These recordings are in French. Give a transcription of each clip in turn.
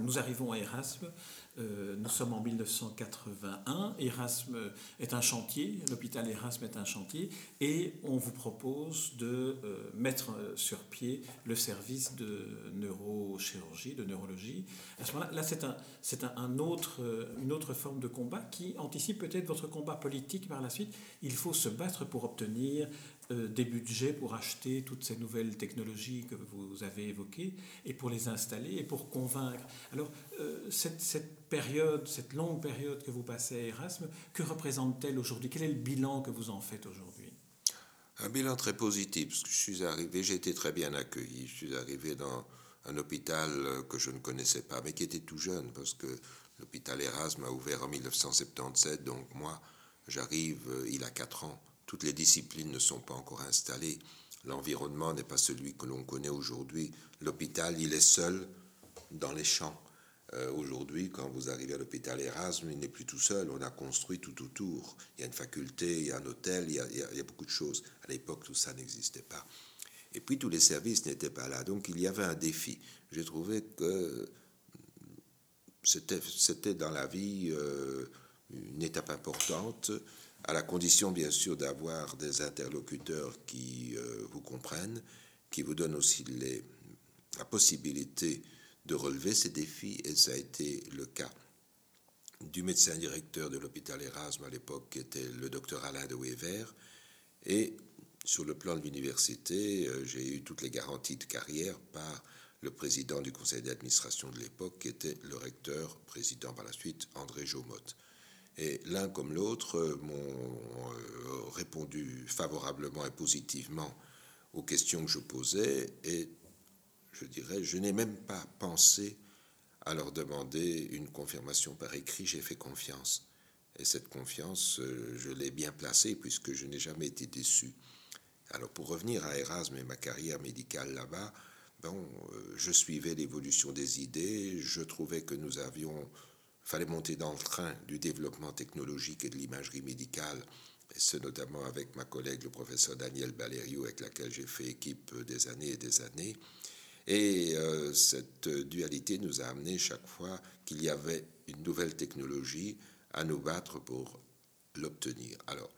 Nous arrivons à Erasme. Euh, nous sommes en 1981. Erasme est un chantier, l'hôpital Erasme est un chantier, et on vous propose de euh, mettre sur pied le service de neurochirurgie, de neurologie. À ce moment-là, là, c'est un, c'est un, autre, une autre forme de combat qui anticipe peut-être votre combat politique par la suite. Il faut se battre pour obtenir euh, des budgets pour acheter toutes ces nouvelles technologies que vous avez évoquées et pour les installer et pour convaincre. Alors, euh, cette, cette, période, cette longue période que vous passez à Erasme, que représente-t-elle aujourd'hui? Quel est le bilan que vous en faites aujourd'hui? Un bilan très positif, parce que je suis arrivé, j'ai été très bien accueilli. Je suis arrivé dans un hôpital que je ne connaissais pas, mais qui était tout jeune, parce que l'hôpital Erasme a ouvert en 1977, donc moi, j'arrive euh, il a 4 ans toutes les disciplines ne sont pas encore installées. L'environnement n'est pas celui que l'on connaît aujourd'hui. L'hôpital, il est seul dans les champs. Euh, aujourd'hui, quand vous arrivez à l'hôpital Erasme, il n'est plus tout seul. On a construit tout autour. Il y a une faculté, il y a un hôtel, il y a, beaucoup de choses. À l'époque, tout ça n'existait pas. Et puis, tous les services n'étaient pas là. Donc, il y avait un défi. J'ai trouvé que c'était dans la vie euh, une étape importante à la condition bien sûr d'avoir des interlocuteurs qui euh, vous comprennent, qui vous donnent aussi la possibilité de relever ces défis, et ça a été le cas du médecin directeur de l'hôpital Erasme à l'époque, qui était le docteur Alain de Wever, et sur le plan de l'université, euh, j'ai eu toutes les garanties de carrière par le président du conseil d'administration de l'époque, qui était le recteur, président par la suite, André Jomotte. Et l'un comme l'autre euh, m'ont euh, répondu favorablement et positivement aux questions que je posais. Et je dirais, je n'ai même pas pensé à leur demander une confirmation par écrit. J'ai fait confiance. Et cette confiance, euh, je l'ai bien placée puisque je n'ai jamais été déçu. Alors pour revenir à Erasme et ma carrière médicale là-bas, bon, je suivais l'évolution des idées, je trouvais que nous avions fallait monter dans le train du développement technologique et de l'imagerie médicale, et ce notamment avec ma collègue le professeur Daniel Balerio, avec laquelle j'ai fait équipe des années et des années. Et euh, cette dualité nous a amené chaque fois qu'il y avait une nouvelle technologie à nous battre pour l'obtenir. Alors,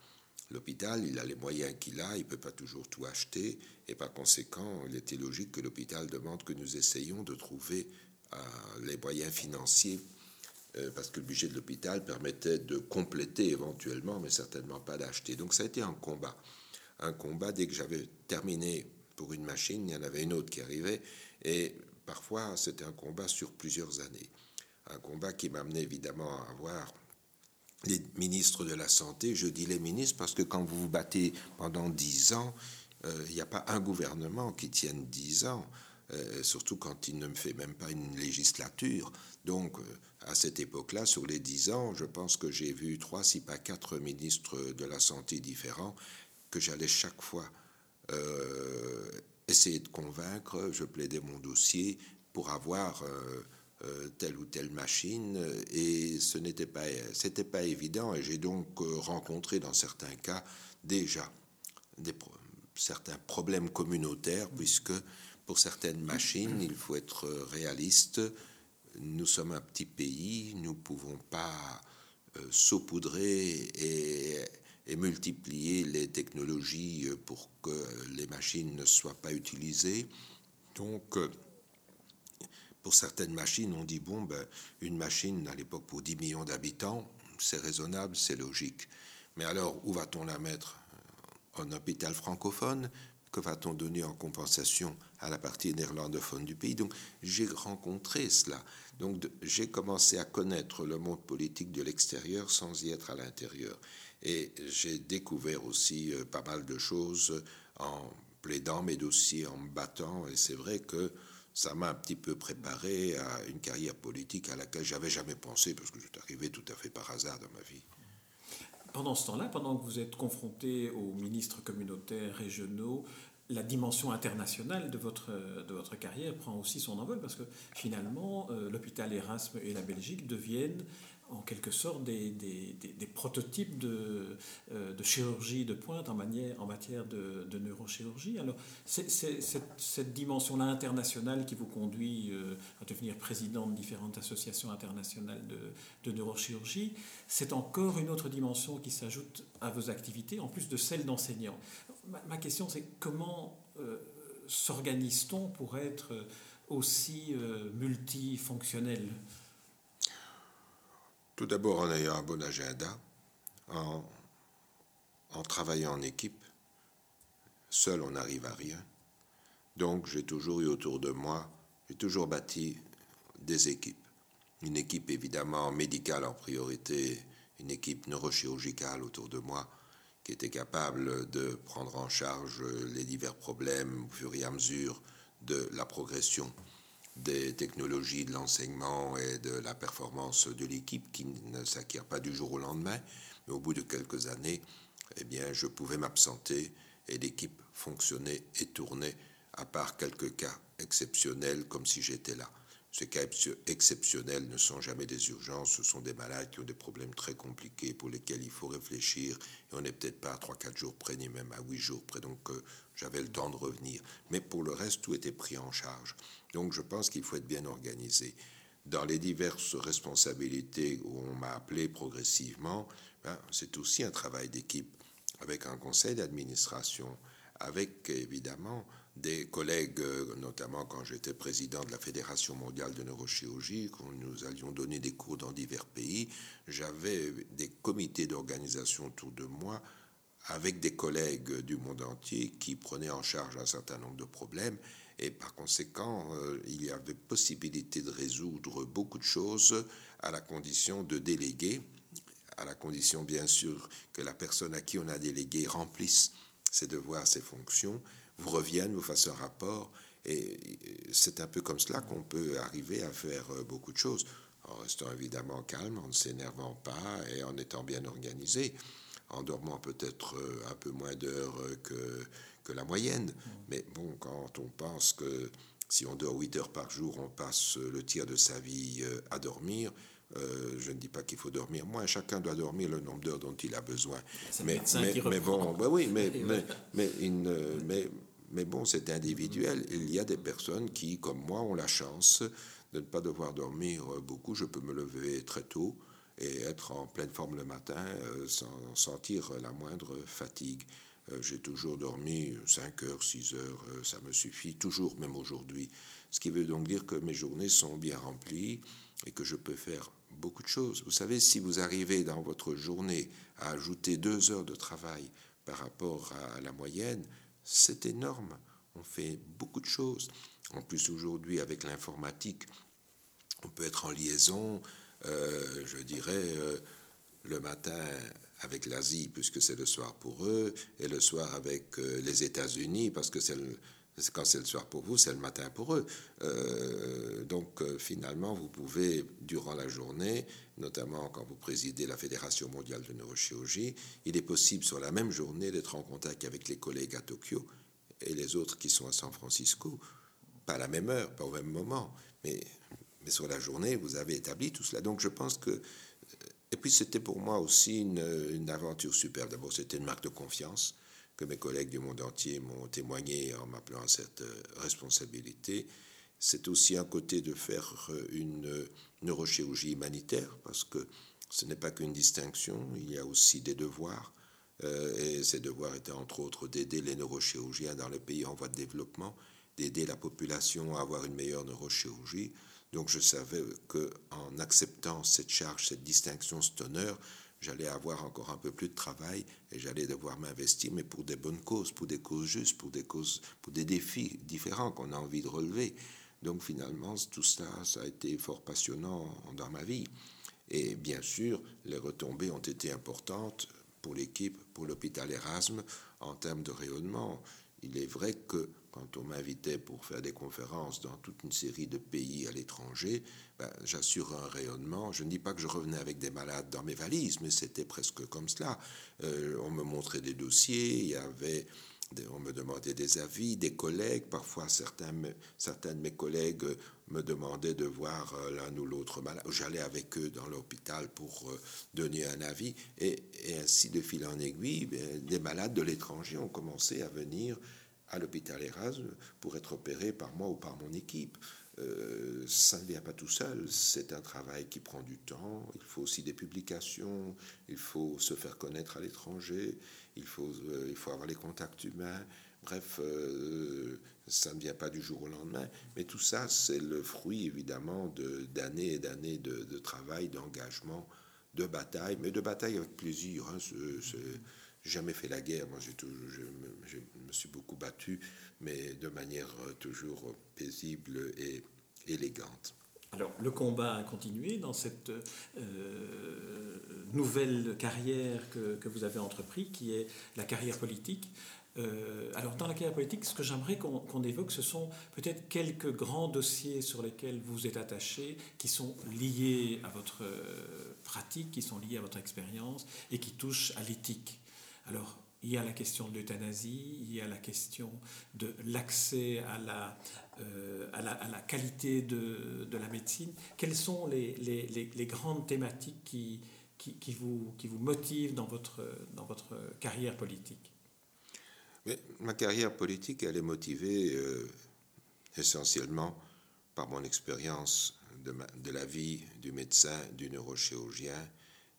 l'hôpital, il a les moyens qu'il a, il ne peut pas toujours tout acheter, et par conséquent, il était logique que l'hôpital demande que nous essayions de trouver euh, les moyens financiers euh, parce que le budget de l'hôpital permettait de compléter éventuellement, mais certainement pas d'acheter. Donc ça a été un combat. Un combat, dès que j'avais terminé pour une machine, il y en avait une autre qui arrivait, et parfois c'était un combat sur plusieurs années. Un combat qui m'amenait évidemment à avoir les ministres de la Santé. Je dis les ministres parce que quand vous vous battez pendant dix ans, euh, il n'y a pas un gouvernement qui tienne dix ans. Euh, surtout quand il ne me fait même pas une législature. Donc, euh, à cette époque-là, sur les dix ans, je pense que j'ai vu trois, si pas quatre ministres de la santé différents, que j'allais chaque fois euh, essayer de convaincre, je plaidais mon dossier pour avoir telle ou telle machine, et ce n'était pas, pas évident, et j'ai donc rencontré dans certains cas déjà certains problèmes communautaires, puisque pour certaines machines, il faut être réaliste. Nous sommes un petit pays, nous ne pouvons pas euh, saupoudrer et, multiplier les technologies pour que les machines ne soient pas utilisées. Donc, euh, pour certaines machines, on dit, bon, ben, une machine à l'époque pour 10 millions d'habitants, c'est raisonnable, c'est logique. Mais alors, où va-t-on la mettre? En hôpital francophone? Que va-t-on donner en compensation? À la partie néerlandophone du pays Donc j'ai rencontré cela. Donc j'ai commencé à connaître le monde politique de l'extérieur sans y être à l'intérieur. Et j'ai découvert aussi euh, pas mal de choses en plaidant mes dossiers, en me battant. Et c'est vrai que ça m'a un petit peu préparé à une carrière politique à laquelle j'avais jamais pensé parce que c'est arrivé tout à fait par hasard dans ma vie. Pendant ce temps-là, pendant que vous êtes confronté aux ministres communautaires régionaux, la dimension internationale de votre, de votre carrière prend aussi son envol parce que finalement, euh, l'hôpital Erasme et la Belgique deviennent en quelque sorte des, prototypes de, euh, de, chirurgie de pointe en, matière de, neurochirurgie. Alors, cette, dimension-là internationale qui vous conduit euh, à devenir président de différentes associations internationales de, neurochirurgie. C'est encore une autre dimension qui s'ajoute à vos activités, en plus de celle d'enseignant. Ma, question, c'est comment euh, s'organise-t-on pour être aussi multifonctionnel? Tout d'abord en ayant un bon agenda, en, travaillant en équipe. Seul, on n'arrive à rien. Donc, j'ai toujours eu autour de moi, j'ai toujours bâti des équipes. Une équipe évidemment médicale en priorité, une équipe neurochirurgicale autour de moi qui était capable de prendre en charge les divers problèmes au fur et à mesure de la progression des technologies de l'enseignement et de la performance de l'équipe qui ne s'acquiert pas du jour au lendemain, mais au bout de quelques années, eh bien, je pouvais m'absenter et l'équipe fonctionnait et tournait, à part quelques cas exceptionnels comme si j'étais là. Ces cas exceptionnels ne sont jamais des urgences, ce sont des malades qui ont des problèmes très compliqués pour lesquels il faut réfléchir, et on n'est peut-être pas à 3-4 jours près, ni même à 8 jours près, donc euh, j'avais le temps de revenir. Mais pour le reste, tout était pris en charge. Donc je pense qu'il faut être bien organisé. Dans les diverses responsabilités où on m'a appelé progressivement, ben, c'est aussi un travail d'équipe avec un conseil d'administration, avec évidemment des collègues, notamment quand j'étais président de la Fédération mondiale de neurochirurgie, quand nous allions donner des cours dans divers pays, j'avais des comités d'organisation autour de moi avec des collègues du monde entier qui prenaient en charge un certain nombre de problèmes et par conséquent, euh, il y avait possibilité de résoudre beaucoup de choses à la condition de déléguer, à la condition bien sûr que la personne à qui on a délégué remplisse ses devoirs, ses fonctions, vous revienne, vous fasse un rapport. Et c'est un peu comme cela qu'on peut arriver à faire euh, beaucoup de choses, en restant évidemment calme, en ne s'énervant pas et en étant bien organisé, en dormant peut-être euh, un peu moins d'heures que la moyenne. Mais bon, quand on pense que si on dort 8 heures par jour, on passe le tiers de sa vie euh, à dormir. Euh, je ne dis pas qu'il faut dormir moins, chacun doit dormir le nombre d'heures dont il a besoin. Mais, mais, bon, bah oui, mais, mais, mais, mais, mais, bon, c'est individuel. Il y a des personnes qui, comme moi, ont la chance de ne pas devoir dormir beaucoup. Je peux me lever très tôt et être en pleine forme le matin euh, sans sentir la moindre fatigue. Euh, j'ai toujours dormi 5 heures, 6 heures, euh, ça me suffit, toujours, même aujourd'hui. Ce qui veut donc dire que mes journées sont bien remplies et que je peux faire beaucoup de choses. Vous savez, si vous arrivez dans votre journée à ajouter 2 heures de travail par rapport à la moyenne, c'est énorme. On fait beaucoup de choses. En plus, aujourd'hui, avec l'informatique, on peut être en liaison, euh, je dirais, le matin avec l'Asie, puisque c'est le soir pour eux, et le soir avec euh, les États-Unis, parce que c'est quand c'est le soir pour vous, c'est le matin pour eux. Euh, donc euh, finalement, vous pouvez, durant la journée, notamment quand vous présidez la Fédération mondiale de neurochirurgie, il est possible sur la même journée d'être en contact avec les collègues à Tokyo et les autres qui sont à San Francisco. Pas à la même heure, pas au même moment, mais, mais sur la journée, vous avez établi tout cela. Donc je pense que et puis c'était pour moi aussi une, aventure super. D'abord, c'était une marque de confiance que mes collègues du monde entier m'ont témoigné en m'appelant à cette euh, responsabilité. C'est aussi un côté de faire euh, une neurochirurgie humanitaire, parce que ce n'est pas qu'une distinction, il y a aussi des devoirs. Euh, et ces devoirs étaient entre autres d'aider les neurochirurgiens dans les pays en voie de développement, d'aider la population à avoir une meilleure neurochirurgie, donc je savais que en acceptant cette charge, cette distinction, cet honneur, j'allais avoir encore un peu plus de travail et j'allais devoir m'investir, mais pour des bonnes causes, pour des causes justes, pour des causes, pour des défis différents qu'on a envie de relever. Donc finalement, tout ça, ça a été fort passionnant dans ma vie. Et bien sûr, les retombées ont été importantes pour l'équipe, pour l'hôpital Erasme, en termes de rayonnement. Il est vrai que quand on m'invitait pour faire des conférences dans toute une série de pays à l'étranger, ben, j'assure un rayonnement. Je ne dis pas que je revenais avec des malades dans mes valises, mais c'était presque comme cela. Euh, on me montrait des dossiers, il y avait, on me demandait des avis, des collègues. Parfois, certains, certains de mes collègues me demandaient de voir euh, l'un ou l'autre malade. J'allais avec eux dans l'hôpital pour euh, donner un avis. Et, ainsi, de fil en aiguille, ben, des malades de l'étranger ont commencé à venir à l'hôpital Erasme pour être opérés par moi ou par mon équipe. Euh, ça ne vient pas tout seul, c'est un travail qui prend du temps, il faut aussi des publications, il faut se faire connaître à l'étranger, il faut, faut avoir les contacts humains, Bref, euh, ça ne vient pas du jour au lendemain, mais tout ça, c'est le fruit évidemment d'années et d'années de, travail, d'engagement, de bataille, mais de bataille avec plaisir. Hein, jamais fait la guerre, moi je, me suis beaucoup battu, mais de manière euh, toujours paisible et élégante. Alors, le combat a continué dans cette euh, nouvelle carrière que, vous avez entreprise, qui est la carrière politique. Euh, alors, dans la carrière politique, ce que j'aimerais qu'on évoque, ce sont peut-être quelques grands dossiers sur lesquels vous êtes attaché, qui sont liés à votre pratique, qui sont liés à votre expérience et qui touchent à l'éthique. Alors, il y a la question de l'euthanasie, il y a la question de l'accès à la, euh, à, la, qualité de, de, la médecine. Quelles sont les, les, les, grandes thématiques qui, qui, qui, vous, qui vous motivent dans votre, dans votre carrière politique? Ma carrière politique, elle est motivée euh, essentiellement par mon expérience de, de, la vie du médecin, du neurochirurgien,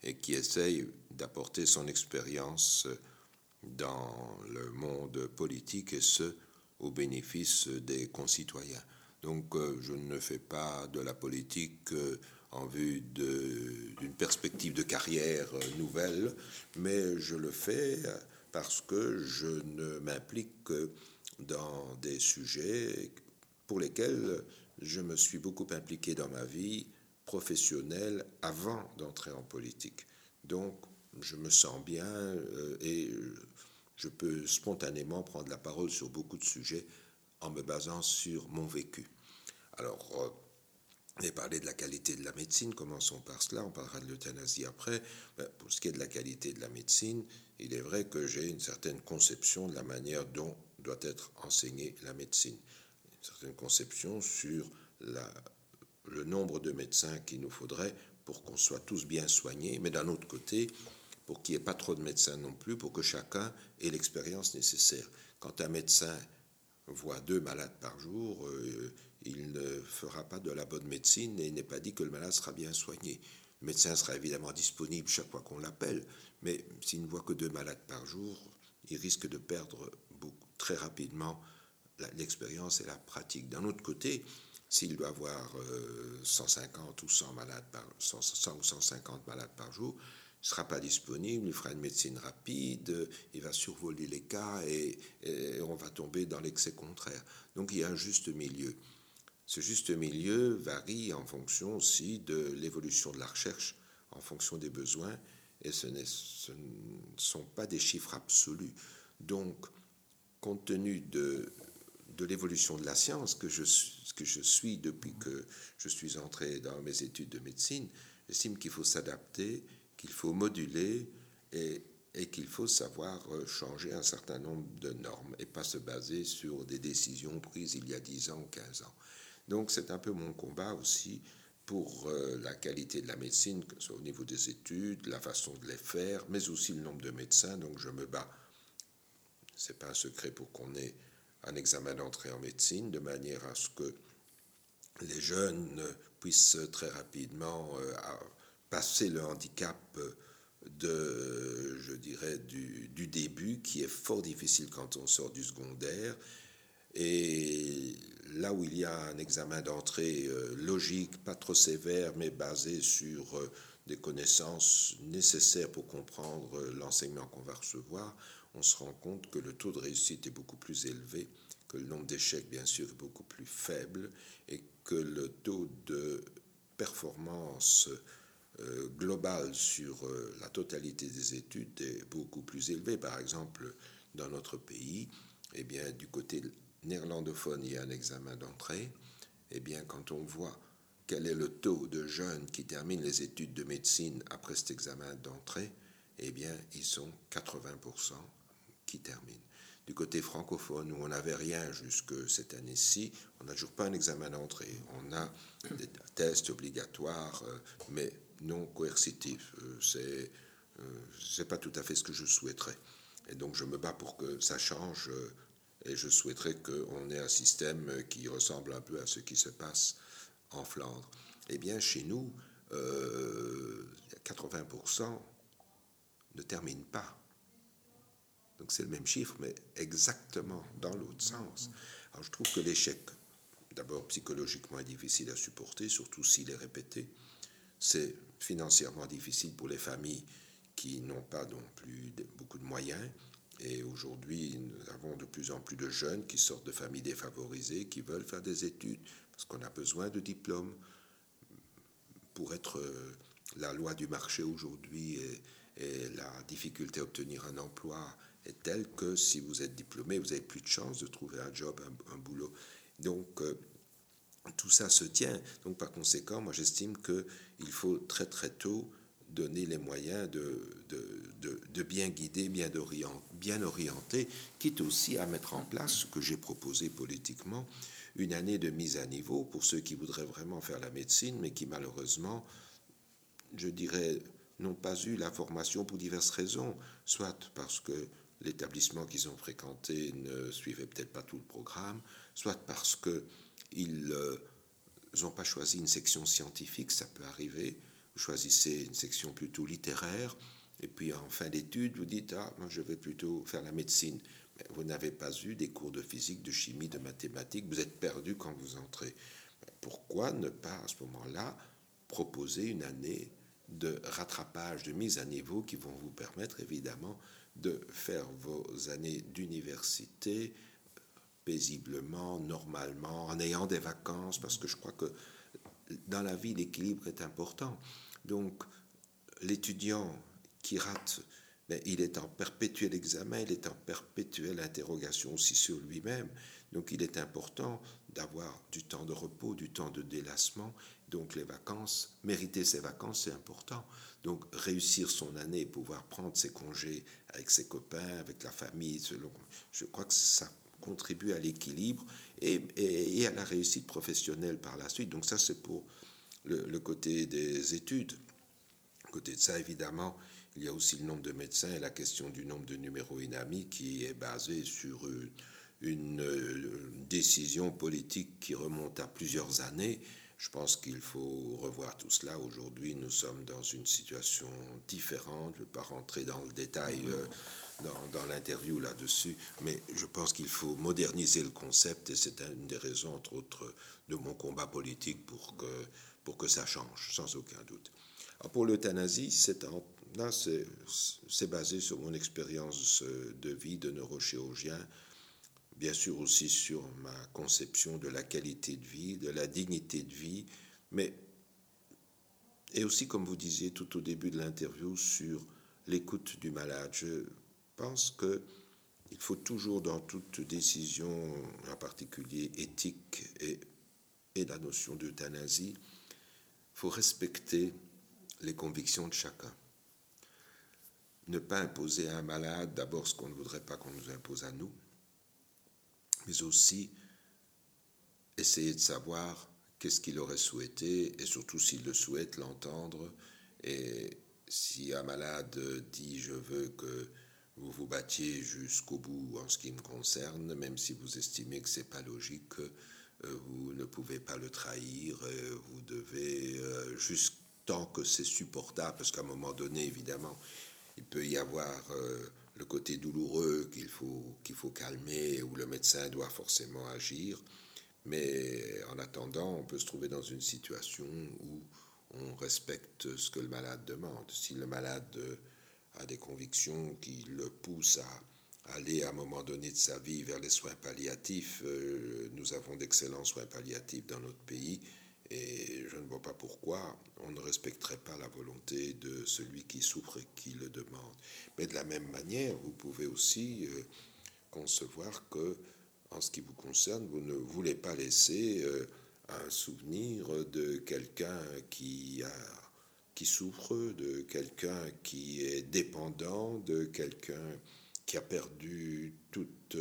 et qui essaye d'apporter son expérience dans le monde politique, et ce, au bénéfice des concitoyens. Donc euh, je ne fais pas de la politique euh, en vue d'une perspective de carrière nouvelle, mais je le fais parce que je ne m'implique que dans des sujets pour lesquels je me suis beaucoup impliqué dans ma vie professionnelle avant d'entrer en politique. Donc, je me sens bien euh, et je peux spontanément prendre la parole sur beaucoup de sujets en me basant sur mon vécu. Alors, euh, on a parlé de la qualité de la médecine, commençons par cela, on parlera de l'euthanasie après. Ben, pour ce qui est de la qualité de la médecine, il est vrai que j'ai une certaine conception de la manière dont doit être enseignée la médecine, une certaine conception sur la, le nombre de médecins qu'il nous faudrait pour qu'on soit tous bien soignés, mais d'un autre côté, pour qu'il n'y ait pas trop de médecins non plus, pour que chacun ait l'expérience nécessaire. Quand un médecin voit deux malades par jour, euh, il ne fera pas de la bonne médecine et il n'est pas dit que le malade sera bien soigné. Le médecin sera évidemment disponible chaque fois qu'on l'appelle, mais s'il ne voit que deux malades par jour, il risque de perdre beaucoup, très rapidement l'expérience et la pratique. D'un autre côté, s'il doit avoir 150 euh, ou 100 malades par, 100, ou 150 malades par jour, il ne sera pas disponible, il fera une médecine rapide, il va survoler les cas et on va tomber dans l'excès contraire. Donc il y a un juste milieu. Ce juste milieu varie en fonction aussi de l'évolution de la recherche, en fonction des besoins, et ce, ne sont pas des chiffres absolus. Donc, compte tenu de, de l'évolution de la science que je, que je suis depuis que je suis entré dans mes études de médecine, j'estime qu'il faut s'adapter, qu'il faut moduler et, et qu'il faut savoir changer un certain nombre de normes et pas se baser sur des décisions prises il y a 10 ans ou 15 ans. Donc c'est un peu mon combat aussi pour euh, la qualité de la médecine, que ce soit au niveau des études, la façon de les faire, mais aussi le nombre de médecins. Donc je me bats. Ce n'est pas un secret pour qu'on ait un examen d'entrée en médecine, de manière à ce que les jeunes puissent très rapidement euh, passer le handicap de, je dirais, du, du, début, qui est fort difficile quand on sort du secondaire. Et là où il y a un examen d'entrée euh, logique, pas trop sévère, mais basé sur euh, des connaissances nécessaires pour comprendre euh, l'enseignement qu'on va recevoir, on se rend compte que le taux de réussite est beaucoup plus élevé, que le nombre d'échecs, bien sûr, est beaucoup plus faible, et que le taux de performance globale sur la totalité des études est beaucoup plus élevé. Par exemple, dans notre pays, eh bien, du côté néerlandophone, il y a un examen d'entrée, eh bien, quand on voit quel est le taux de jeunes qui terminent les études de médecine après cet examen d'entrée, eh bien, ils sont 80% qui terminent. du côté francophone où on n'avait rien jusque cette année-ci, on n'a toujours pas un examen d'entrée. On a des tests obligatoires, euh, mais non coercitifs. Euh, c'est c'est pas tout à fait ce que je souhaiterais. Et donc je me bats pour que ça change et je souhaiterais qu'on ait un système qui ressemble un peu à ce qui se passe en Flandre. Eh bien, chez nous, 80% ne terminent pas. Donc c'est le même chiffre, mais exactement dans l'autre sens. Alors je trouve que l'échec, d'abord psychologiquement, est difficile à supporter, surtout s'il est répété. C'est financièrement difficile pour les familles qui n'ont pas non plus beaucoup de moyens. Et aujourd'hui, nous avons de plus en plus de jeunes qui sortent de familles défavorisées, qui veulent faire des études, parce qu'on a besoin de diplômes pour être euh, la loi du marché aujourd'hui et, la difficulté à obtenir un emploi telle que si vous êtes diplômé, vous avez plus de chances de trouver un job, un, boulot. Donc, euh, tout ça se tient. Donc, par conséquent, moi, j'estime qu'il faut très, très tôt donner les moyens de, de, de, bien guider, bien, bien orienter, quitte aussi à mettre en place ce que j'ai proposé politiquement, une année de mise à niveau pour ceux qui voudraient vraiment faire la médecine, mais qui malheureusement, je dirais, n'ont pas eu la formation pour diverses raisons, soit parce que l'établissement qu'ils ont fréquenté ne suivait peut-être pas tout le programme, soit parce qu'ils n'ont euh, pas choisi une section scientifique, ça peut arriver, vous choisissez une section plutôt littéraire, et puis en fin d'études, vous dites, ah, moi je vais plutôt faire la médecine. Vous n'avez pas eu des cours de physique, de chimie, de mathématiques, vous êtes perdu quand vous entrez. Pourquoi ne pas à ce moment-là proposer une année de rattrapage, de mise à niveau qui vont vous permettre évidemment de faire vos années d'université paisiblement, normalement, en ayant des vacances, parce que je crois que dans la vie, l'équilibre est important. Donc, l'étudiant qui rate, mais il est en perpétuel examen, il est en perpétuelle interrogation aussi sur lui-même. Donc, il est important d'avoir du temps de repos, du temps de délassement. Donc, les vacances, mériter ses vacances, c'est important. Donc, réussir son année, pouvoir prendre ses congés avec ses copains, avec la famille, selon, je crois que ça contribue à l'équilibre et, à la réussite professionnelle par la suite. Donc, ça, c'est pour le, côté des études. Côté de ça, évidemment, il y a aussi le nombre de médecins et la question du nombre de numéros inamis qui est basée sur une, une euh, décision politique qui remonte à plusieurs années je pense qu'il faut revoir tout cela. Aujourd'hui, nous sommes dans une situation différente. Je ne vais pas rentrer dans le détail euh, dans, l'interview là-dessus, mais je pense qu'il faut moderniser le concept et c'est une des raisons, entre autres, de mon combat politique pour que, pour que ça change, sans aucun doute. pour l'euthanasie, c'est c'est basé sur mon expérience de vie de neurochirurgien bien sûr aussi sur ma conception de la qualité de vie, de la dignité de vie, mais et aussi, comme vous disiez tout au début de l'interview, sur l'écoute du malade. Je pense que il faut toujours, dans toute décision, en particulier éthique et, et la notion d'euthanasie, faut respecter les convictions de chacun. Ne pas imposer à un malade d'abord ce qu'on ne voudrait pas qu'on nous impose à nous, mais aussi essayer de savoir qu'est-ce qu'il aurait souhaité et surtout s'il le souhaite l'entendre. Et si un malade dit je veux que vous vous battiez jusqu'au bout en ce qui me concerne, même si vous estimez que c'est pas logique, euh, vous ne pouvez pas le trahir, euh, vous devez euh, juste tant que c'est supportable, parce qu'à un moment donné, évidemment, il peut y avoir le côté douloureux qu'il faut, qu'il faut calmer, où le médecin doit forcément agir. Mais en attendant, on peut se trouver dans une situation où on respecte ce que le malade demande. Si le malade a des convictions qui le poussent à aller à un moment donné de sa vie vers les soins palliatifs, euh, nous avons d'excellents soins palliatifs dans notre pays et je ne vois pas pourquoi on ne respecterait pas la volonté de celui qui souffre et qui le demande. Mais de la même manière, vous pouvez aussi euh, concevoir que, en ce qui vous concerne, vous ne voulez pas laisser euh, un souvenir de quelqu'un qui qui souffre, de quelqu'un qui est dépendant, de quelqu'un qui a perdu toute,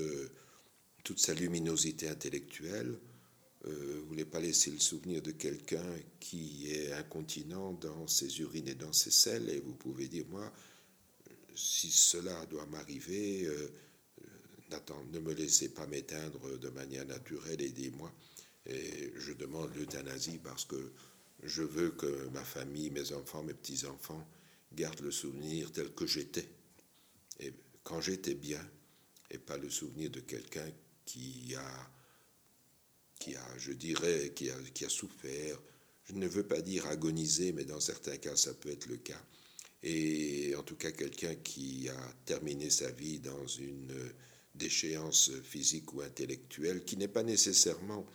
toute sa luminosité intellectuelle. Vous ne voulez pas laisser le souvenir de quelqu'un qui est incontinent dans ses urines et dans ses selles, et vous pouvez dire, moi, si cela doit m'arriver, euh, ne me laissez pas m'éteindre de manière naturelle, aidez-moi. Et je demande l'euthanasie parce que je veux que ma famille, mes enfants, mes petits-enfants gardent le souvenir tel que j'étais. Et quand j'étais bien, et pas le souvenir de quelqu'un qui a, qui a, je dirais, qui a, qui a souffert. Je ne veux pas dire agoniser, mais dans certains cas, ça peut être le cas et en tout cas quelqu'un qui a terminé sa vie dans une déchéance physique ou intellectuelle qui n'est pas nécessairement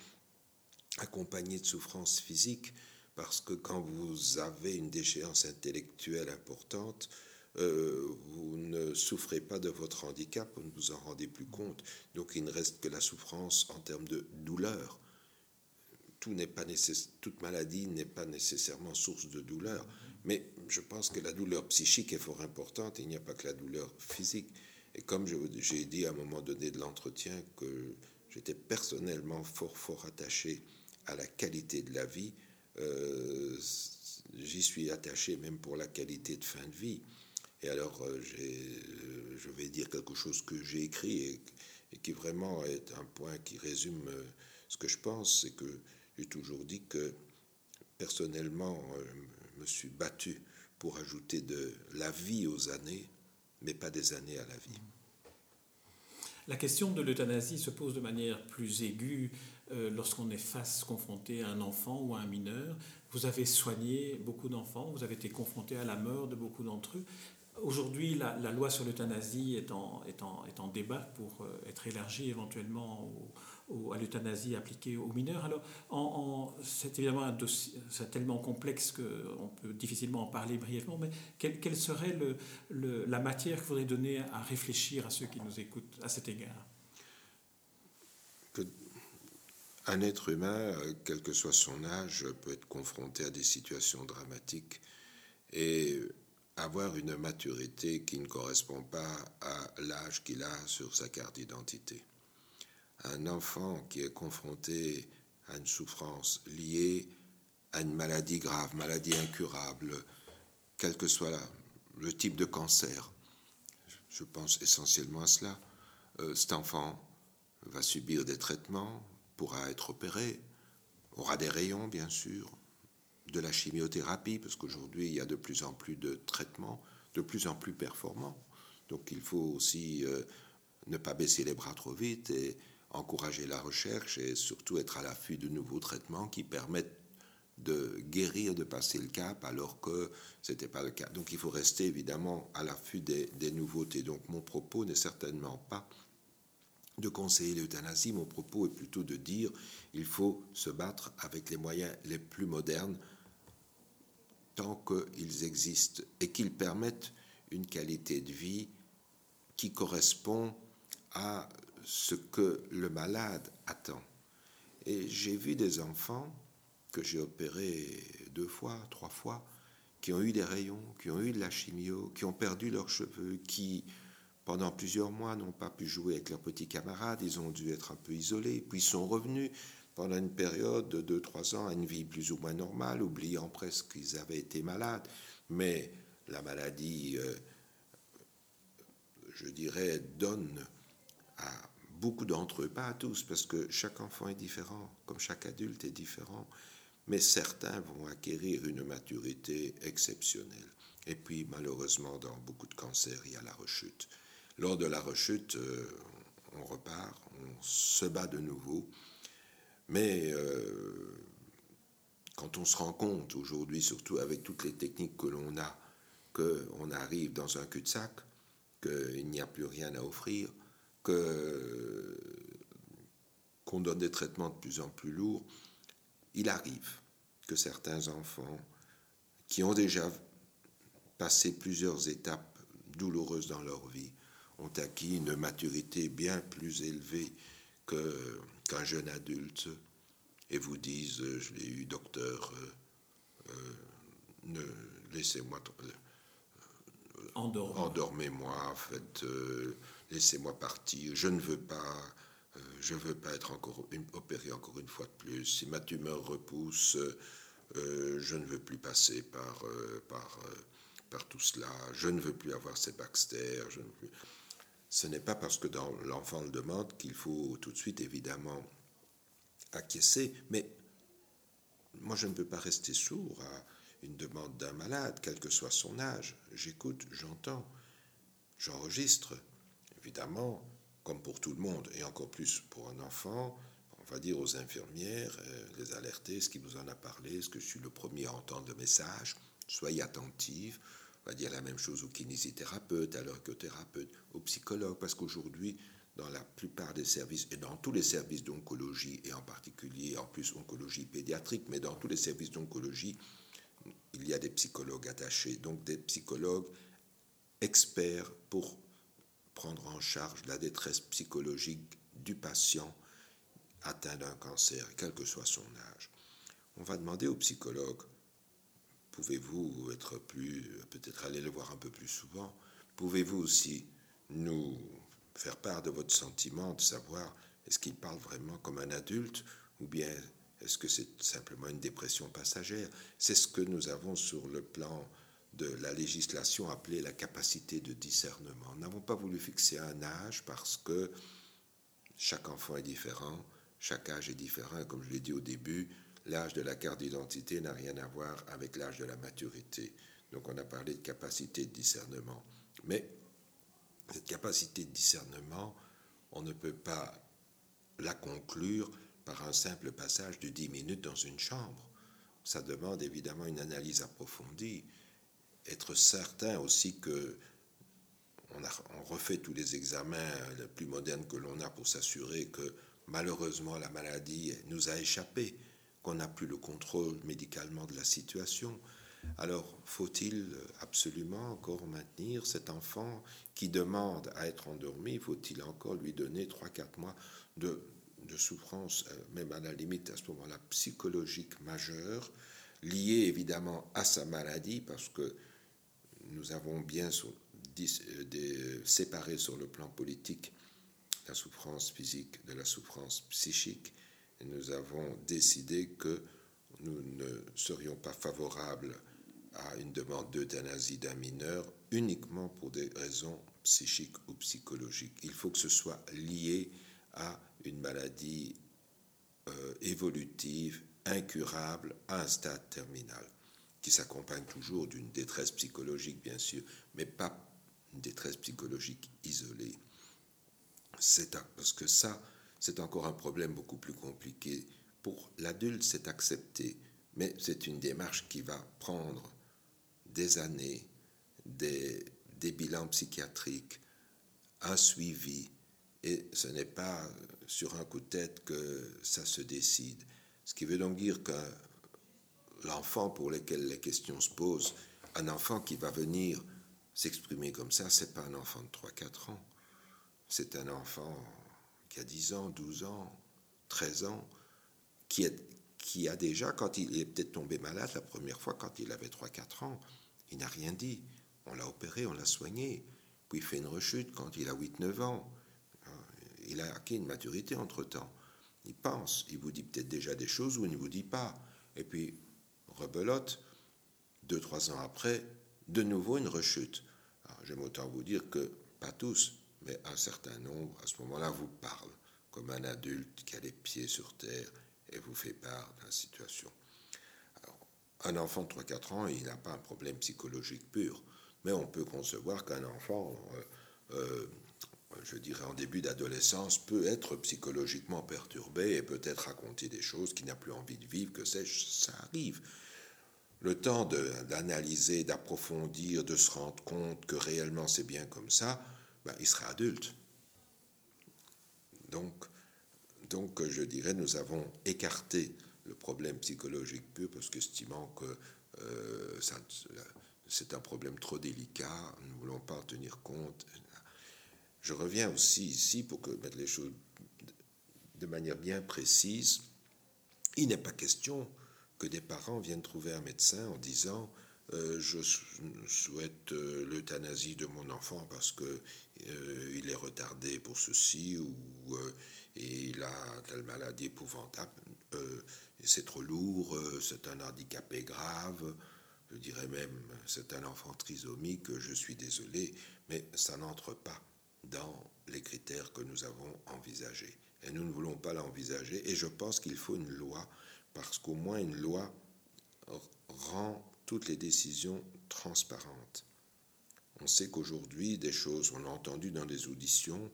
accompagnée de souffrance physique, parce que quand vous avez une déchéance intellectuelle importante, euh, vous ne souffrez pas de votre handicap, vous ne vous en rendez plus compte. Donc il ne reste que la souffrance en termes de douleur. Toute maladie n'est pas nécessairement source de douleur. Mais je pense que la douleur psychique est fort importante, il n'y a pas que la douleur physique. Et comme j'ai dit à un moment donné de l'entretien que j'étais personnellement fort, fort attaché à la qualité de la vie, euh, j'y suis attaché même pour la qualité de fin de vie. Et alors, euh, euh, je vais dire quelque chose que j'ai écrit et, qui vraiment est un point qui résume ce que je pense, c'est que j'ai toujours dit que personnellement, me suis battu pour ajouter de la vie aux années, mais pas des années à la vie. La question de l'euthanasie se pose de manière plus aiguë euh, lorsqu'on est face, confronté à un enfant ou à un mineur. Vous avez soigné beaucoup d'enfants, vous avez été confronté à la mort de beaucoup d'entre eux. Aujourd'hui, la, loi sur l'euthanasie est en, débat pour euh, être élargie éventuellement à l'euthanasie appliquée aux mineurs. Alors, c'est évidemment un dossier tellement complexe qu'on peut difficilement en parler brièvement, mais quelle, serait la matière vous voudriez donner à réfléchir à ceux qui nous écoutent à cet égard? Un être humain, quel que soit son âge, peut être confronté à des situations dramatiques et avoir une maturité qui ne correspond pas à l'âge qu'il a sur sa carte d'identité. Un enfant qui est confronté à une souffrance liée à une maladie grave, maladie incurable, quel que soit le type de cancer, je pense essentiellement à cela, euh, cet enfant va subir des traitements, pourra être opéré, aura des rayons bien sûr, de la chimiothérapie, parce qu'aujourd'hui, il y a de plus en plus de traitements, de plus en plus performants. Donc il faut aussi euh, ne pas baisser les bras trop vite et encourager la recherche et surtout être à l'affût de nouveaux traitements qui permettent de guérir, de passer le cap, alors que ce n'était pas le cas. Donc il faut rester évidemment à l'affût des, des nouveautés. Donc mon propos n'est certainement pas de conseiller l'euthanasie, mon propos est plutôt de dire il faut se battre avec les moyens les plus modernes tant qu'ils existent et qu'ils permettent une qualité de vie qui correspond à ce que le malade attend. Et j'ai vu des enfants que j'ai opérés deux fois, trois fois, qui ont eu des rayons, qui ont eu de la chimio, qui ont perdu leurs cheveux, qui pendant plusieurs mois n'ont pas pu jouer avec leurs petits camarades, ils ont dû être un peu isolés, puis ils sont revenus pendant une période de 2-3 ans à une vie plus ou moins normale, oubliant presque qu'ils avaient été malades. Mais la maladie, euh, je dirais, donne à beaucoup d'entre eux, pas à tous, parce que chaque enfant est différent, comme chaque adulte est différent, mais certains vont acquérir une maturité exceptionnelle. Et puis, malheureusement, dans beaucoup de cancers, il y a la rechute. Lors de la rechute, euh, on repart, on se bat de nouveau, mais euh, quand on se rend compte aujourd'hui, surtout avec toutes les techniques que l'on a, qu'on arrive dans un cul-de-sac, qu'il n'y a plus rien à offrir, que, qu'on donne des traitements de plus en plus lourds, il arrive que certains enfants qui ont déjà passé plusieurs étapes douloureuses dans leur vie ont acquis une maturité bien plus élevée que qu'un jeune adulte et vous disent euh, Je l'ai eu, docteur, euh, euh, laissez-moi endormez-moi, faites, laissez-moi partir, je ne veux pas, je veux pas être encore opéré encore une fois de plus. Si ma tumeur repousse, je ne veux plus passer par, par, par tout cela, je ne veux plus avoir ces Baxter, je ne veux Ce n'est pas parce que l'enfant le demande qu'il faut tout de suite évidemment acquiescer, mais moi je ne peux pas rester sourd à une demande d'un malade, quel que soit son âge. J'écoute, j'entends, j'enregistre. Évidemment, comme pour tout le monde, et encore plus pour un enfant, on va dire aux infirmières, euh, les alerter, ce qui vous en a parlé, est-ce que je suis le premier à entendre le message Soyez attentive. On va dire la même chose aux kinésithérapeutes, à l'orchothérapeute, aux psychologues, parce qu'aujourd'hui, dans la plupart des services, et dans tous les services d'oncologie, et en particulier en plus oncologie pédiatrique, mais dans tous les services d'oncologie, il y a des psychologues attachés, donc des psychologues experts pour prendre en charge la détresse psychologique du patient atteint d'un cancer, quel que soit son âge. On va demander aux psychologues, pouvez-vous être plus, peut-être aller le voir un peu plus souvent, pouvez-vous aussi nous faire part de votre sentiment, de savoir est-ce qu'il parle vraiment comme un adulte ou bien est-ce que c'est simplement une dépression passagère? C'est ce que nous avons sur le plan de la législation appelée la capacité de discernement. Nous n'avons pas voulu fixer un âge parce que chaque enfant est différent, chaque âge est différent, comme je l'ai dit au début, l'âge de la carte d'identité n'a rien à voir avec l'âge de la maturité. Donc on a parlé de capacité de discernement. Mais cette capacité de discernement, on ne peut pas la conclure par un simple passage de dix minutes dans une chambre. Ça demande évidemment une analyse approfondie. Être certain aussi que on, refait tous les examens les plus modernes que l'on a pour s'assurer que malheureusement la maladie nous a échappé, qu'on n'a plus le contrôle médicalement de la situation. Alors, faut-il absolument encore maintenir cet enfant qui demande à être endormi? Faut-il encore lui donner 3-4 mois de, souffrance, euh, même à la limite à ce moment-là psychologique majeure, liée évidemment à sa maladie, parce que nous avons bien euh, séparé sur le plan politique la souffrance physique de la souffrance psychique, et nous avons décidé que nous ne serions pas favorables à une demande d'euthanasie d'un mineur uniquement pour des raisons psychiques ou psychologiques. Il faut que ce soit lié à une maladie euh, évolutive, incurable, à un stade terminal, qui s'accompagne toujours d'une détresse psychologique, bien sûr, mais pas une détresse psychologique isolée. C'est parce que ça, c'est encore un problème beaucoup plus compliqué. Pour l'adulte, c'est accepté, mais c'est une démarche qui va prendre des années, des, bilans psychiatriques, un suivi, et ce n'est pas sur un coup de tête que ça se décide. Ce qui veut donc dire que l'enfant pour lequel les questions se posent, un enfant qui va venir s'exprimer comme ça, c'est pas un enfant de 3-4 ans. C'est un enfant qui a 10 ans, 12 ans, 13 ans, qui, qui a déjà, quand il est peut-être tombé malade la première fois, quand il avait 3-4 ans, il n'a rien dit. On l'a opéré, on l'a soigné. Puis il fait une rechute quand il a 8-9 ans. Euh, il a acquis une maturité entre-temps. Il pense, il vous dit peut-être déjà des choses ou il ne vous dit pas. Et puis, rebelote, deux, trois ans après, de nouveau une rechute. J'aime autant vous dire que, pas tous, mais un certain nombre, à ce moment-là, vous parlent comme un adulte qui a les pieds sur terre et vous fait part de la situation. Un enfant de 3-4 ans, il n'a pas un problème psychologique pur, mais on peut concevoir qu'un enfant, euh, euh, je dirais en début d'adolescence, peut être psychologiquement perturbé et peut-être raconter des choses qu'il n'a plus envie de vivre, que sais-je, ça arrive. Le temps d'analyser, d'approfondir, de se rendre compte que réellement c'est bien comme ça, ben, il sera adulte. Donc, donc, je dirais, nous avons écarté le problème psychologique pur, parce qu'estimant que euh, c'est un problème trop délicat, nous ne voulons pas en tenir compte. Je reviens aussi ici pour que, mettre les choses de manière bien précise. Il n'est pas question que des parents viennent trouver un médecin en disant euh, je souhaite euh, l'euthanasie de mon enfant parce que il est retardé pour ceci ou il a telle maladie épouvantable. c'est trop lourd, c'est un handicapé grave. Je dirais même, c'est un enfant trisomique, je suis désolé, mais ça n'entre pas dans les critères que nous avons envisagés. Et nous ne voulons pas l'envisager. Et je pense qu'il faut une loi, parce qu'au moins une loi rend toutes les décisions transparentes. On sait qu'aujourd'hui, des choses, on a entendu dans les auditions,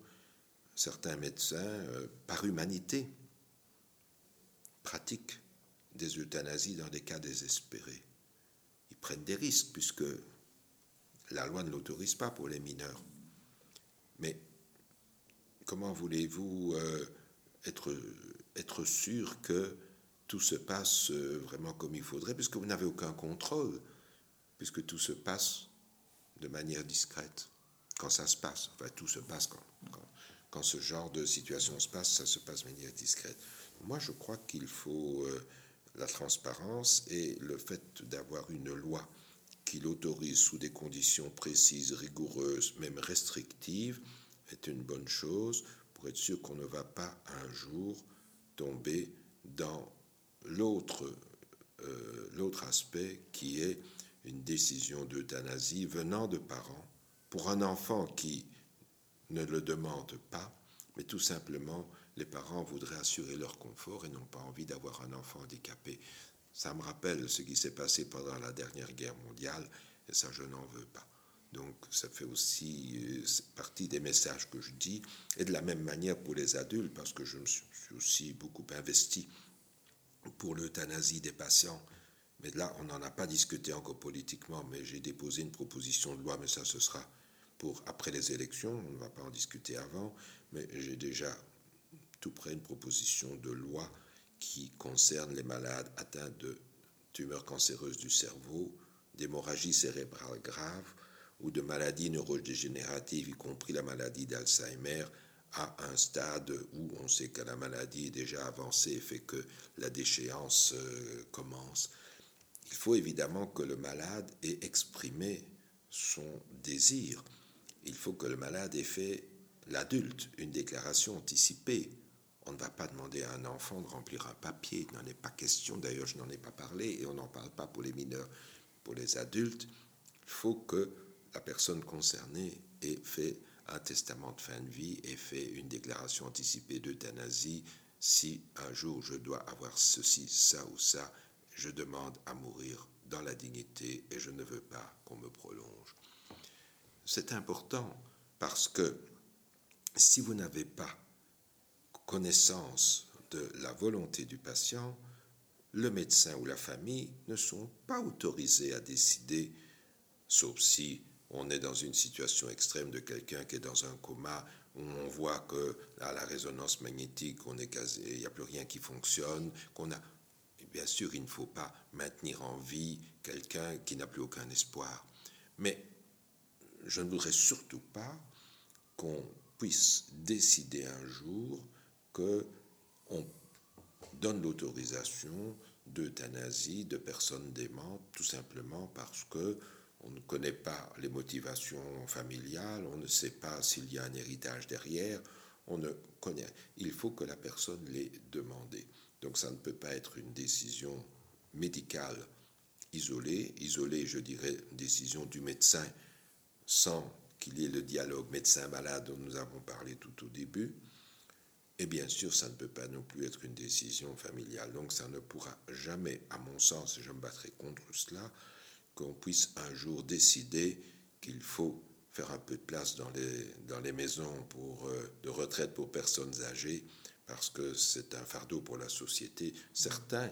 certains médecins, euh, par humanité, pratiquent des euthanasies dans des cas désespérés. Ils prennent des risques puisque la loi ne l'autorise pas pour les mineurs. Mais comment voulez-vous euh, être sûr que tout se passe euh, vraiment comme il faudrait, puisque vous n'avez aucun contrôle, puisque tout se passe de manière discrète. Quand ça se passe, enfin tout se passe quand, quand, ce genre de situation se passe, ça se passe de manière discrète. Moi, je crois qu'il faut euh, la transparence et le fait d'avoir une loi qui l'autorise sous des conditions précises, rigoureuses, même restrictives, est une bonne chose pour être sûr qu'on ne va pas un jour tomber dans l'autre euh, l'autre aspect qui est une décision d'euthanasie venant de parents pour un enfant qui ne le demande pas, mais tout simplement les parents voudraient assurer leur confort et n'ont pas envie d'avoir un enfant handicapé. Ça me rappelle ce qui s'est passé pendant la dernière guerre mondiale et ça je n'en veux pas. Donc ça fait aussi euh, partie des messages que je dis et de la même manière pour les adultes parce que je me suis aussi beaucoup investi pour l'euthanasie des patients. Mais là, on n'en a pas discuté encore politiquement, mais j'ai déposé une proposition de loi, mais ça, ce sera pour après les élections, on ne va pas en discuter avant, mais j'ai déjà tout près une proposition de loi qui concerne les malades atteints de tumeurs cancéreuses du cerveau, d'hémorragie cérébrale grave ou de maladies neurodégénératives, y compris la maladie d'Alzheimer, à un stade où on sait que la maladie est déjà avancée et fait que la déchéance euh, commence. Il faut évidemment que le malade ait exprimé son désir. Il faut que le malade ait fait, l'adulte, une déclaration anticipée. On ne va pas demander à un enfant de remplir un papier, il n'en est pas question, d'ailleurs je n'en ai pas parlé et on n'en parle pas pour les mineurs. Pour les adultes, il faut que la personne concernée ait fait un testament de fin de vie et fait une déclaration anticipée d'euthanasie. Si un jour je dois avoir ceci, ça ou ça, je demande à mourir dans la dignité et je ne veux pas qu'on me prolonge. C'est important parce que si vous n'avez pas connaissance de la volonté du patient, le médecin ou la famille ne sont pas autorisés à décider, sauf si on est dans une situation extrême de quelqu'un qui est dans un coma, où on voit que à la résonance magnétique, on il n'y a plus rien qui fonctionne, qu'on a. bien sûr, il ne faut pas maintenir en vie quelqu'un qui n'a plus aucun espoir. Mais je ne voudrais surtout pas qu'on puisse décider un jour que on donne l'autorisation d'euthanasie de personnes démentes, tout simplement parce que on ne connaît pas les motivations familiales, on ne sait pas s'il y a un héritage derrière, on ne connaît. Il faut que la personne l'ait demandé. Donc ça ne peut pas être une décision médicale isolée, isolée, je dirais, une décision du médecin sans qu'il y ait le dialogue médecin-malade dont nous avons parlé tout au début. Et bien sûr, ça ne peut pas non plus être une décision familiale. Donc ça ne pourra jamais, à mon sens, et je me battrai contre cela, qu'on puisse un jour décider qu'il faut faire un peu de place dans les, dans les maisons euh, de retraite pour personnes âgées, parce que c'est un fardeau pour la société. Certains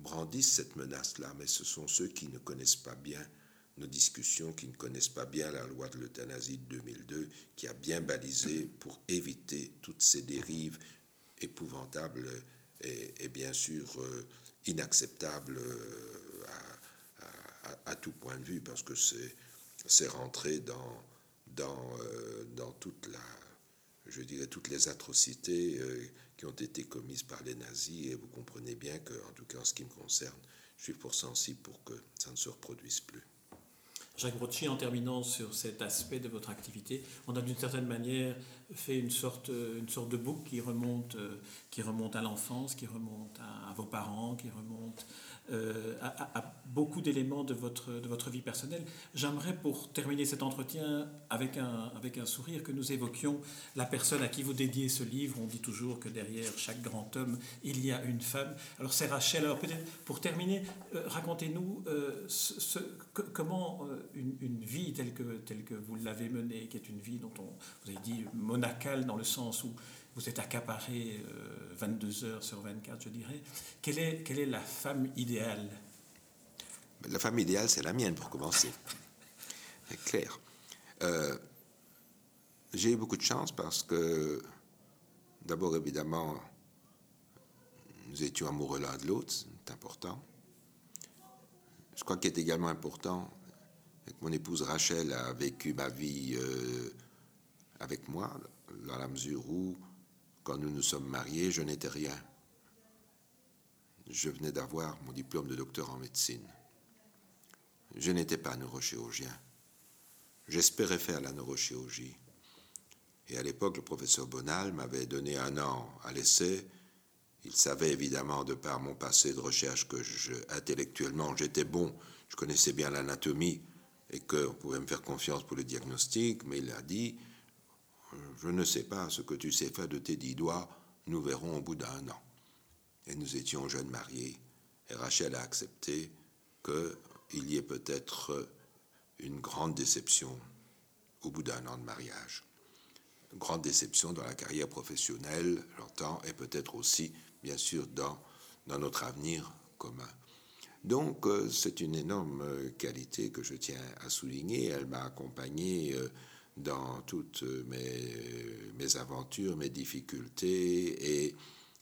brandissent cette menace-là, mais ce sont ceux qui ne connaissent pas bien nos discussions, qui ne connaissent pas bien la loi de l'euthanasie de 2002, qui a bien balisé pour éviter toutes ces dérives épouvantables et, bien sûr euh, inacceptables. Euh, à, tout point de vue, parce que c'est rentré dans, dans, euh, dans toute la, je dirais, toutes les atrocités euh, qui ont été commises par les nazis, et vous comprenez bien que, en tout cas en ce qui me concerne, je suis pour sensible pour que ça ne se reproduise plus. Jacques Brocci, en terminant sur cet aspect de votre activité, on a d'une certaine manière fait une sorte, une sorte de boucle qui remonte, qui remonte à l'enfance, qui remonte à, vos parents, qui remonte euh, à, beaucoup d'éléments de votre, de votre vie personnelle. J'aimerais, pour terminer cet entretien avec un, avec un sourire, que nous évoquions la personne à qui vous dédiez ce livre. On dit toujours que derrière chaque grand homme, il y a une femme. Alors c'est Rachel. Alors peut-être pour terminer, euh, racontez-nous euh, comment une, une, vie telle que, telle que vous l'avez menée, qui est une vie dont on, vous avez dit monacale dans le sens où vous êtes accaparé 22 euh, heures sur 24, je dirais. Quelle est, la femme idéale? La femme idéale, c'est la mienne pour commencer. C'est clair. Euh, j'ai eu beaucoup de chance parce que, d'abord, évidemment, nous étions amoureux l'un de l'autre, c'est important. Je crois qu'il est également important que mon épouse Rachel a vécu ma vie euh, avec moi, dans la mesure où quand nous nous sommes mariés, je n'étais rien. Je venais d'avoir mon diplôme de docteur en médecine. Je n'étais pas neurochirurgien. J'espérais faire la neurochirurgie. Et à l'époque, le professeur Bonal m'avait donné un an à l'essai. Il savait évidemment, de par mon passé de recherche, que intellectuellement j'étais bon, je connaissais bien l'anatomie et qu'on pouvait me faire confiance pour le diagnostic, mais il a dit je ne sais pas ce que tu sais faire de tes dix doigts, nous verrons au bout d'un an. Et nous étions jeunes mariés, et Rachel a accepté qu'il y ait peut-être une grande déception au bout d'un an de mariage. Une grande déception dans la carrière professionnelle, j'entends, et peut-être aussi, bien sûr, dans, dans notre avenir commun. Donc, euh, c'est une énorme qualité que je tiens à souligner. Elle m'a accompagné. Dans toutes mes, mes aventures, mes difficultés, et,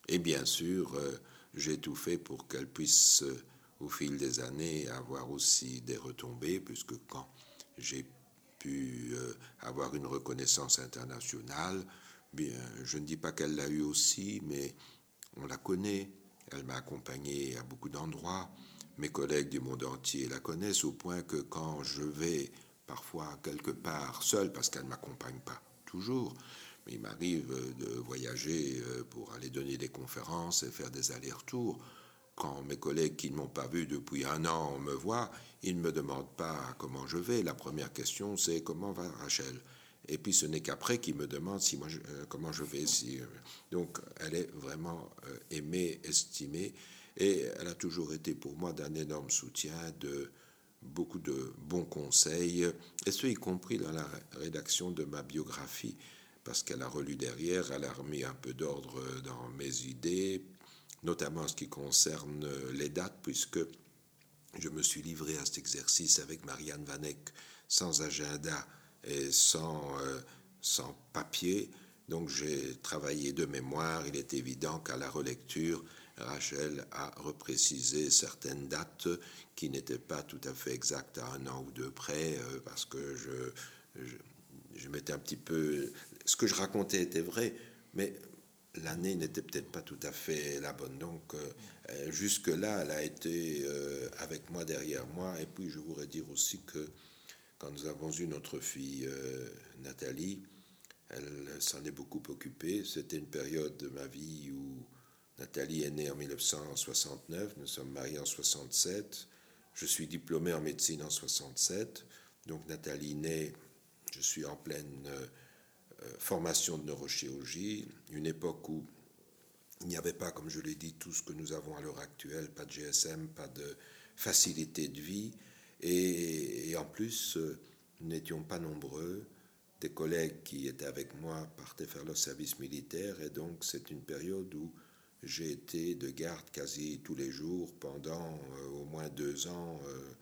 et bien sûr, euh, j'ai tout fait pour qu'elle puisse, euh, au fil des années, avoir aussi des retombées, puisque quand j'ai pu euh, avoir une reconnaissance internationale, bien, je ne dis pas qu'elle l'a eu aussi, mais on la connaît, elle m'a accompagné à beaucoup d'endroits, mes collègues du monde entier la connaissent au point que quand je vais parfois quelque part seul parce qu'elle ne m'accompagne pas toujours. Mais il m'arrive de voyager euh, pour aller donner des conférences et faire des allers-retours. Quand mes collègues qui ne m'ont pas vu depuis un an me voient, ils ne me demandent pas comment je vais. La première question, c'est comment va Rachel? Et puis ce n'est qu'après qu'ils me demandent euh, comment je vais. Euh, donc elle est vraiment aimée, estimée. Et elle a toujours été pour moi d'un énorme soutien de beaucoup de bons conseils, et ce y compris dans la rédaction de ma biographie, parce qu'elle a relu derrière, elle a remis un peu d'ordre dans mes idées, notamment en ce qui concerne les dates, puisque je me suis livré à cet exercice avec Marianne Vanek sans agenda et sans, euh, sans papier. Donc j'ai travaillé de mémoire. Il est évident qu'à la relecture, Rachel a reprécisé certaines dates qui n'étaient pas tout à fait exactes à un an ou deux près, euh, parce que je, je, mettais un petit peu... Ce que je racontais était vrai, mais l'année n'était peut-être pas tout à fait la bonne. Donc, euh, jusque-là, elle a été euh, avec moi, derrière moi. Et puis, je voudrais dire aussi que quand nous avons eu notre fille Nathalie, elle s'en est beaucoup occupée. C'était une période de ma vie où Nathalie est née en 1969, nous sommes mariés en 67, je suis diplômé en médecine en 67, donc Nathalie naît, je suis en pleine euh, formation de neurochirurgie, une époque où il n'y avait pas, comme je l'ai dit, tout ce que nous avons à l'heure actuelle, pas de GSM, pas de facilité de vie, et, en plus, euh, nous n'étions pas nombreux. Des collègues qui étaient avec moi partaient faire leur service militaire, et donc c'est une période où j'ai été de garde quasi tous les jours pendant euh, au moins deux ans euh,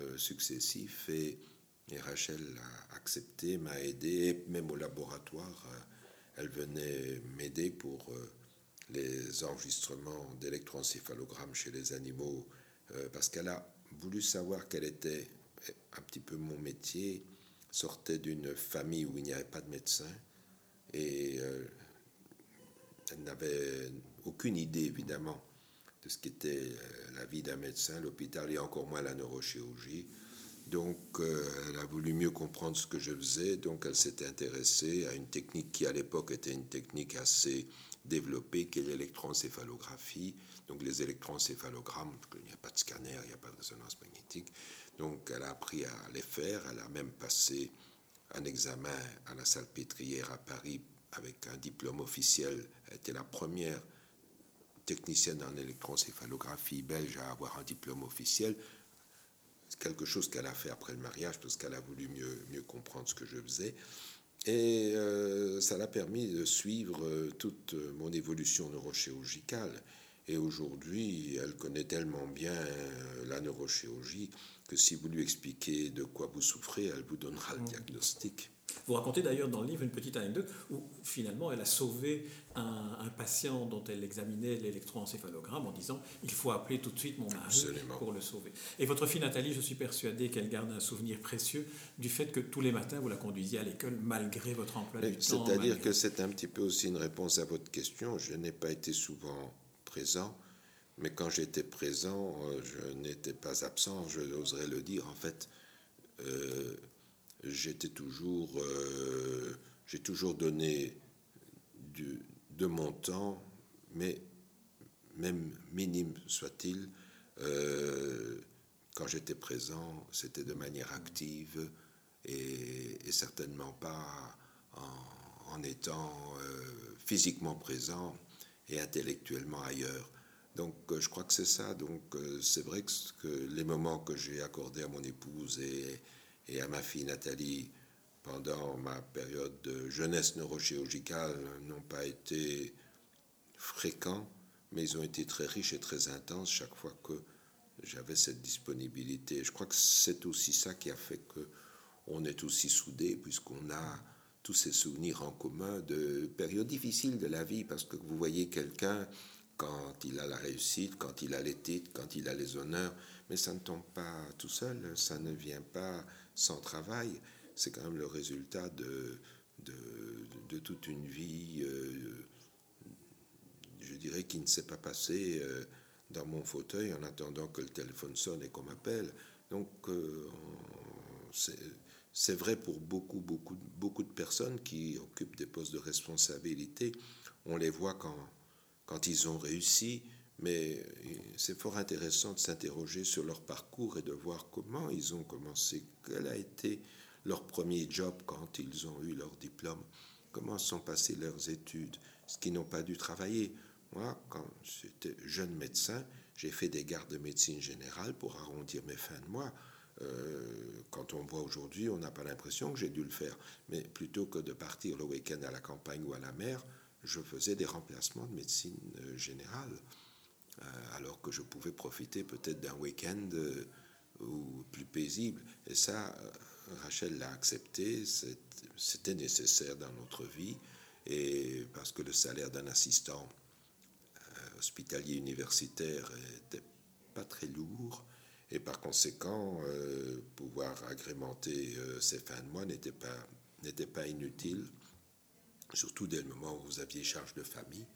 euh, successifs et, Rachel a accepté, m'a aidé, même au laboratoire, elle venait m'aider pour les enregistrements d'électroencéphalogramme chez les animaux parce qu'elle a voulu savoir quel était un petit peu mon métier, sortait d'une famille où il n'y avait pas de médecin et elle n'avait aucune idée, évidemment, de ce qu'était la vie d'un médecin, l'hôpital et encore moins la neurochirurgie. Donc, elle a voulu mieux comprendre ce que je faisais, donc elle s'est intéressée à une technique qui à l'époque était une technique assez développée, qui est l'électroencéphalographie. Donc, les électroencéphalogrammes, il n'y a pas de scanner, il n'y a pas de résonance magnétique. Donc, elle a appris à les faire. Elle a même passé un examen à la salle pétrière à Paris avec un diplôme officiel. Elle était la première technicienne en électroencéphalographie belge à avoir un diplôme officiel. C'est quelque chose qu'elle a fait après le mariage parce qu'elle a voulu mieux, mieux comprendre ce que je faisais. Et euh, ça l'a permis de suivre euh, toute mon évolution neurochirurgicale. Et aujourd'hui, elle connaît tellement bien euh, la neurochirurgie que si vous lui expliquez de quoi vous souffrez, elle vous donnera le mmh. diagnostic. Vous racontez d'ailleurs dans le livre une petite anecdote où finalement elle a sauvé un, patient dont elle examinait l'électroencéphalogramme en disant il faut appeler tout de suite mon mari pour le sauver. Et votre fille Nathalie, je suis persuadé qu'elle garde un souvenir précieux du fait que tous les matins vous la conduisiez à l'école malgré votre emploi du temps. C'est-à-dire que c'est un petit peu aussi une réponse à votre question. Je n'ai pas été souvent présent. Mais quand j'étais présent, euh, je n'étais pas absent, je oserais le dire. En fait, euh, j'étais toujours, euh, j'ai toujours donné de mon temps, mais même minime soit-il, euh, quand j'étais présent, c'était de manière active et, certainement pas en, étant euh, physiquement présent et intellectuellement ailleurs. Donc je crois que c'est ça. Donc c'est vrai que, les moments que j'ai accordés à mon épouse et, et à ma fille Nathalie pendant ma période de jeunesse neurochirurgicale n'ont pas été fréquents, mais ils ont été très riches et très intenses chaque fois que j'avais cette disponibilité. Je crois que c'est aussi ça qui a fait que on est aussi soudés, puisqu'on a tous ces souvenirs en commun de périodes difficiles de la vie, parce que vous voyez quelqu'un quand il a la réussite, quand il a les titres, quand il a les honneurs, mais ça ne tombe pas tout seul, ça ne vient pas sans travail, c'est quand même le résultat de, de, toute une vie, euh, je dirais, qui ne s'est pas passée euh, dans mon fauteuil en attendant que le téléphone sonne et qu'on m'appelle. Donc, euh, c'est vrai pour beaucoup, beaucoup, beaucoup de personnes qui occupent des postes de responsabilité. On les voit quand, quand ils ont réussi, mais c'est fort intéressant de s'interroger sur leur parcours et de voir comment ils ont commencé, quel a été leur premier job quand ils ont eu leur diplôme, comment sont passées leurs études, ce qu'ils n'ont pas dû travailler. Moi, quand j'étais jeune médecin, j'ai fait des gardes de médecine générale pour arrondir mes fins de mois. Euh, quand on voit aujourd'hui, on n'a pas l'impression que j'ai dû le faire. Mais plutôt que de partir le week-end à la campagne ou à la mer, je faisais des remplacements de médecine euh, générale. Euh, alors que je pouvais profiter peut-être d'un week-end euh, plus paisible. Et ça, euh, Rachel l'a accepté, c'était nécessaire dans notre vie, et parce que le salaire d'un assistant hospitalier universitaire n'était pas très lourd, et par conséquent, pouvoir agrémenter ses fins de mois n'était pas, n'était pas inutile, surtout dès le moment où vous aviez charge de famille.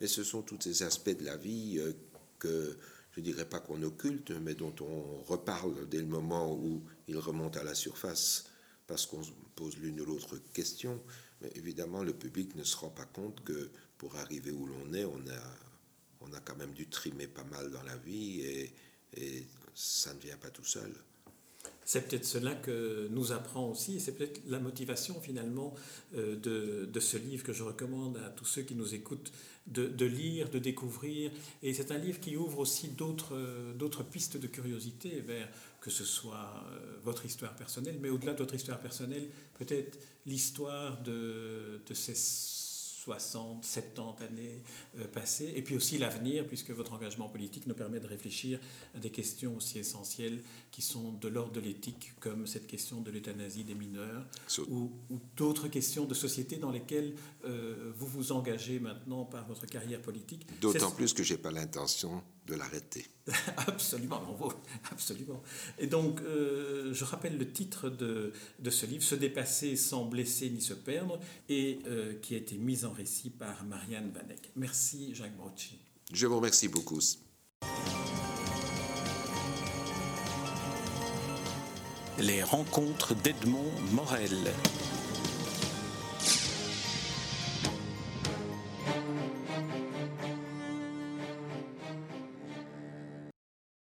Mais ce sont tous ces aspects de la vie euh, que je ne dirais pas qu'on occulte, mais dont on reparle dès le moment où ils remontent à la surface, parce qu'on pose l'une ou l'autre question. Mais évidemment, le public ne se rend pas compte que pour arriver où l'on est, on a, on a quand même dû trimer pas mal dans la vie et, et ça ne vient pas tout seul. C'est peut-être cela que nous apprend aussi, et c'est peut-être la motivation finalement euh, de, de, ce livre que je recommande à tous ceux qui nous écoutent de, de lire, de découvrir. Et c'est un livre qui ouvre aussi d'autres pistes de curiosité vers que ce soit euh, votre histoire personnelle, mais au-delà de votre histoire personnelle, peut-être l'histoire de, de ces 60, 70 années euh, passées, et puis aussi l'avenir, puisque votre engagement politique nous permet de réfléchir à des questions aussi essentielles qui sont de l'ordre de l'éthique, comme cette question de l'euthanasie des mineurs, ou, d'autres questions de société dans lesquelles euh, vous vous engagez maintenant par votre carrière politique. D'autant plus que je n'ai pas l'intention de l'arrêter. absolument, non, absolument. Et donc, euh, je rappelle le titre de, de, ce livre, Se dépasser sans blesser ni se perdre, et euh, qui a été mis en récit par Marianne Vanek. Merci Jacques Brocci. Je vous remercie beaucoup. Les rencontres d'Edmond Morel.